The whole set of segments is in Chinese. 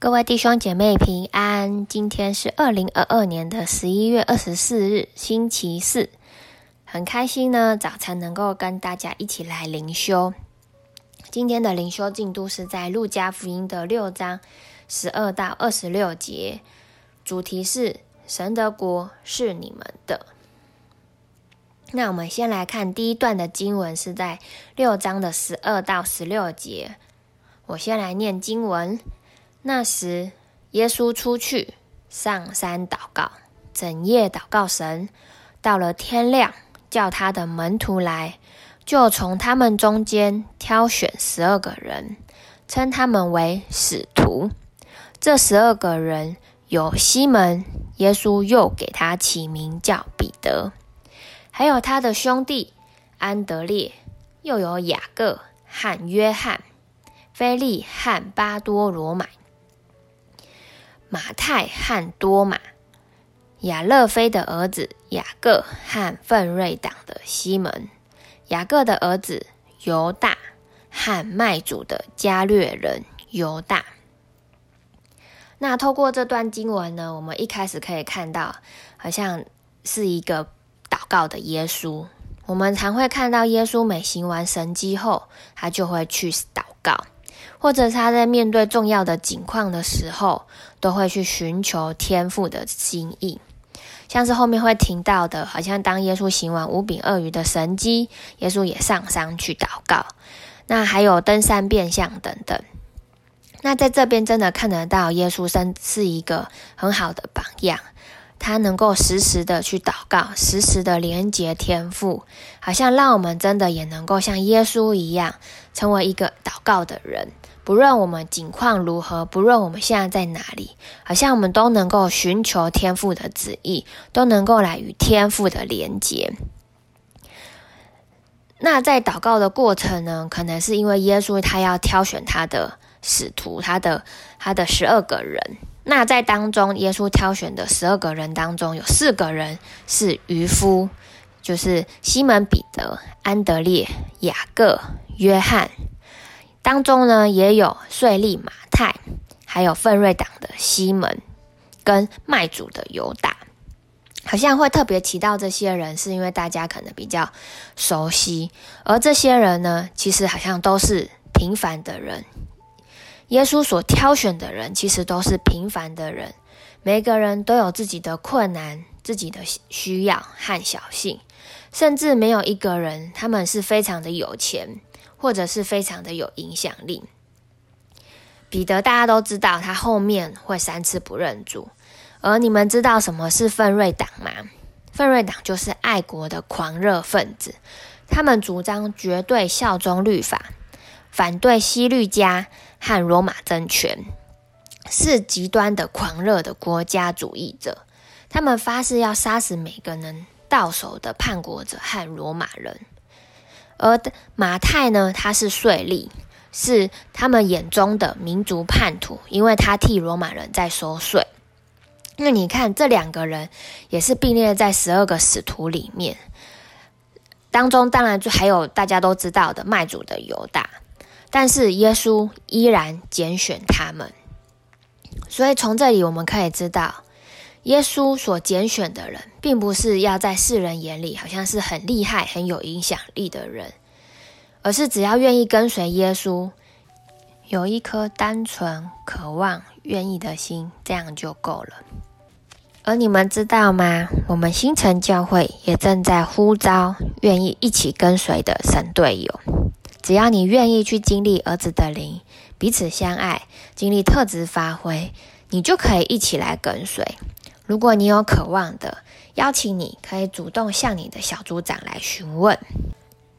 各位弟兄姐妹平安，今天是二零二二年的十一月二十四日，星期四，很开心呢，早晨能够跟大家一起来灵修。今天的灵修进度是在路加福音的六章十二到二十六节，主题是神的国是你们的。那我们先来看第一段的经文，是在六章的十二到十六节。我先来念经文。那时，耶稣出去上山祷告，整夜祷告神。到了天亮，叫他的门徒来，就从他们中间挑选十二个人，称他们为使徒。这十二个人有西门，耶稣又给他起名叫彼得，还有他的兄弟安德烈，又有雅各和约翰，腓力和巴多罗买。马太和多马，雅勒菲的儿子雅各和奋锐党的西门，雅各的儿子犹大和卖主的加略人犹大。那透过这段经文呢，我们一开始可以看到，好像是一个祷告的耶稣。我们常会看到耶稣每行完神迹后，他就会去祷告。或者他在面对重要的境况的时候，都会去寻求天父的心意，像是后面会听到的，好像当耶稣行完五饼二鱼的神迹，耶稣也上山去祷告。那还有登山变像等等。那在这边真的看得到耶稣生是一个很好的榜样，他能够实时的去祷告，实时的连接天赋，好像让我们真的也能够像耶稣一样，成为一个祷告的人。不论我们境况如何，不论我们现在在哪里，好像我们都能够寻求天赋的旨意，都能够来与天赋的连接。那在祷告的过程呢，可能是因为耶稣他要挑选他的使徒，他的他的十二个人。那在当中，耶稣挑选的十二个人当中，有四个人是渔夫，就是西门彼得、安德烈、雅各、约翰。当中呢，也有税吏马太，还有奋锐党的西门，跟卖主的犹大。好像会特别提到这些人，是因为大家可能比较熟悉。而这些人呢，其实好像都是平凡的人。耶稣所挑选的人，其实都是平凡的人。每个人都有自己的困难、自己的需要和小幸，甚至没有一个人，他们是非常的有钱。或者是非常的有影响力。彼得大家都知道，他后面会三次不认主。而你们知道什么是奋锐党吗？奋锐党就是爱国的狂热分子，他们主张绝对效忠律法，反对西律家和罗马政权，是极端的狂热的国家主义者。他们发誓要杀死每个能到手的叛国者和罗马人。而马太呢，他是税吏，是他们眼中的民族叛徒，因为他替罗马人在收税。那你看，这两个人也是并列在十二个使徒里面当中，当然就还有大家都知道的卖主的犹大，但是耶稣依然拣选他们。所以从这里我们可以知道。耶稣所拣选的人，并不是要在世人眼里好像是很厉害、很有影响力的人，而是只要愿意跟随耶稣，有一颗单纯、渴望、愿意的心，这样就够了。而你们知道吗？我们新城教会也正在呼召愿意一起跟随的神队友。只要你愿意去经历儿子的灵，彼此相爱，经历特质发挥，你就可以一起来跟随。如果你有渴望的，邀请你可以主动向你的小组长来询问。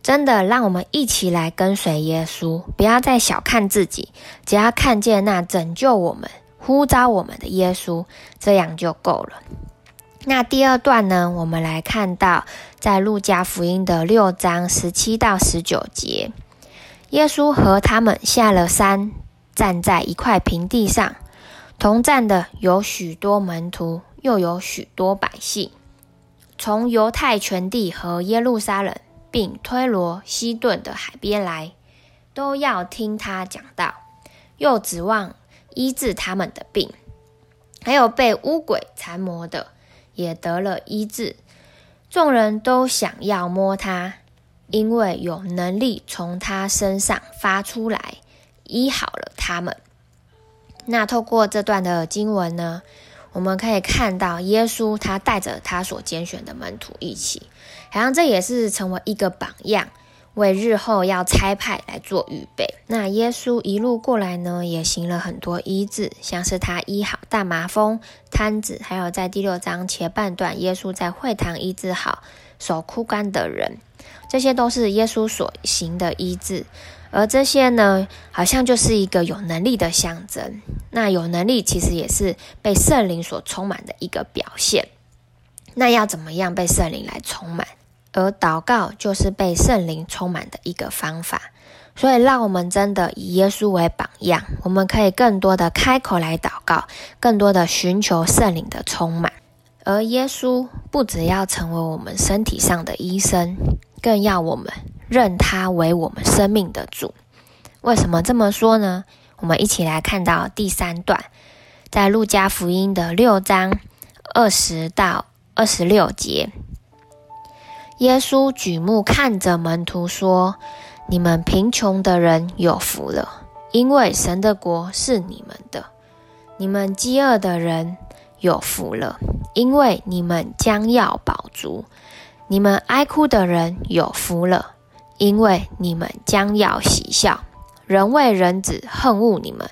真的，让我们一起来跟随耶稣，不要再小看自己，只要看见那拯救我们、呼召我们的耶稣，这样就够了。那第二段呢？我们来看到在路加福音的六章十七到十九节，耶稣和他们下了山，站在一块平地上，同站的有许多门徒。又有许多百姓从犹太全地和耶路撒冷，并推罗、西顿的海边来，都要听他讲道。又指望医治他们的病；还有被污鬼缠磨的，也得了医治。众人都想要摸他，因为有能力从他身上发出来，医好了他们。那透过这段的经文呢，我们可以看到耶稣他带着他所拣选的门徒一起，好像这也是成为一个榜样，为日后要差派来做预备。那耶稣一路过来呢，也行了很多医治，像是他医好大麻风、瘫子，还有在第六章前半段，耶稣在会堂医治好手枯干的人，这些都是耶稣所行的医治。而这些呢，好像就是一个有能力的象征。那有能力其实也是被圣灵所充满的一个表现。那要怎么样被圣灵来充满？而祷告就是被圣灵充满的一个方法。所以，让我们真的以耶稣为榜样，我们可以更多的开口来祷告，更多的寻求圣灵的充满。而耶稣不只要成为我们身体上的医生，更要我们。认他为我们生命的主，为什么这么说呢？我们一起来看到第三段，在路加福音的六章二十到二十六节，耶稣举目看着门徒说：“你们贫穷的人有福了，因为神的国是你们的；你们饥饿的人有福了，因为你们将要饱足；你们哀哭的人有福了。”因为你们将要喜笑，人为人子恨恶你们，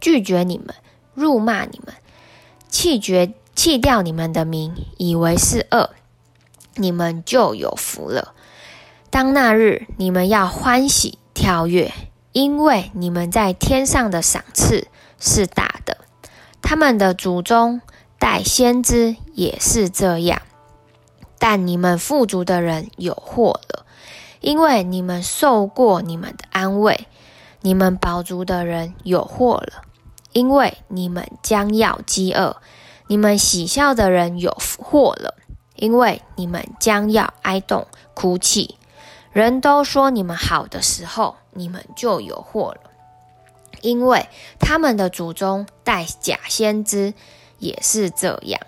拒绝你们，辱骂你们，弃绝弃掉你们的名，以为是恶，你们就有福了。当那日，你们要欢喜跳跃，因为你们在天上的赏赐是大的。他们的祖宗带先知也是这样，但你们富足的人有祸了。因为你们受过你们的安慰，你们饱足的人有祸了；因为你们将要饥饿，你们喜笑的人有祸了；因为你们将要哀慟哭泣，人都说你们好的时候，你们就有祸了。因为他们的祖宗带假先知也是这样。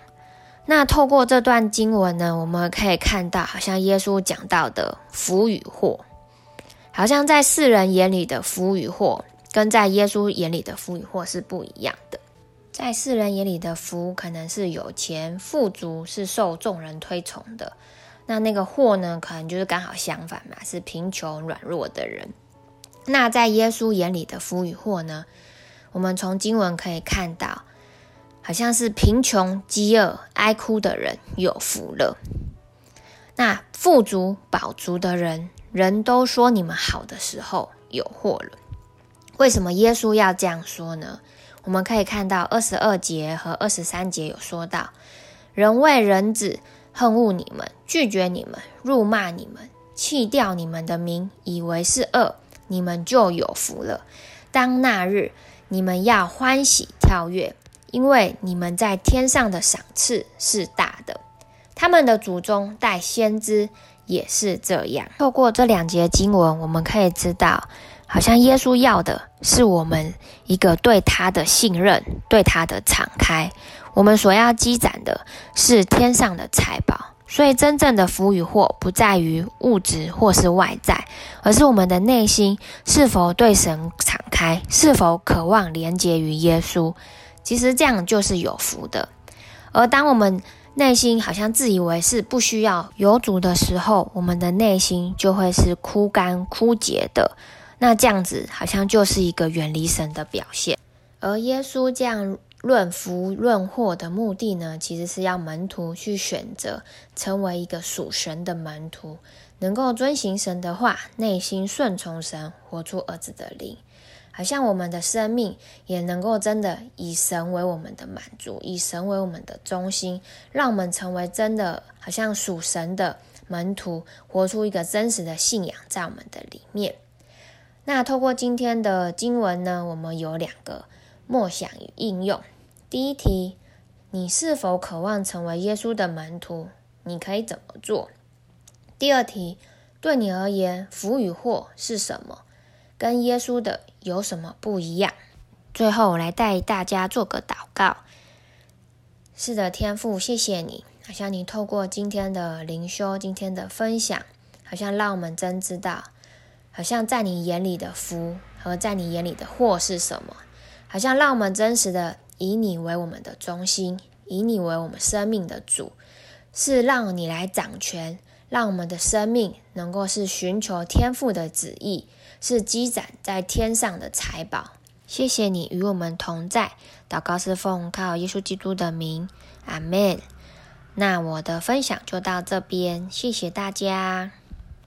那透过这段经文呢，我们可以看到，好像耶稣讲到的福与祸，好像在世人眼里的福与祸，跟在耶稣眼里的福与祸是不一样的。在世人眼里的福，可能是有钱富足，是受众人推崇的；那那个祸呢，可能就是刚好相反嘛，是贫穷软弱的人。那在耶稣眼里的福与祸呢，我们从经文可以看到。好像是贫穷、饥饿、哀哭的人有福了。那富足、饱足的人，人都说你们好的时候有祸了。为什么耶稣要这样说呢？我们可以看到二十二节和二十三节有说到：人为人子恨恶你们，拒绝你们，辱骂你们，弃掉你们的名，以为是恶，你们就有福了。当那日，你们要欢喜跳跃。因为你们在天上的赏赐是大的，他们的祖宗带先知也是这样。透过这两节经文，我们可以知道，好像耶稣要的是我们一个对他的信任，对他的敞开。我们所要积攒的是天上的财宝，所以真正的福与祸不在于物质或是外在，而是我们的内心是否对神敞开，是否渴望连接于耶稣。其实这样就是有福的，而当我们内心好像自以为是不需要有主的时候，我们的内心就会是枯干枯竭的。那这样子好像就是一个远离神的表现。而耶稣这样论福论祸的目的呢，其实是要门徒去选择成为一个属神的门徒，能够遵行神的话，内心顺从神，活出儿子的灵。好像我们的生命也能够真的以神为我们的满足，以神为我们的中心，让我们成为真的好像属神的门徒，活出一个真实的信仰在我们的里面。那透过今天的经文呢，我们有两个默想与应用。第一题，你是否渴望成为耶稣的门徒？你可以怎么做？第二题，对你而言，福与祸是什么？跟耶稣的有什么不一样？最后，我来带大家做个祷告。是的，天父，谢谢你，好像你透过今天的灵修，今天的分享，好像让我们真知道，好像在你眼里的福和在你眼里的祸是什么，好像让我们真实的以你为我们的中心，以你为我们生命的主，是让你来掌权，让我们的生命能够是寻求天父的旨意，是积攒在天上的财宝。谢谢你与我们同在，祷告是奉靠耶稣基督的名，阿门。那我的分享就到这边，谢谢大家。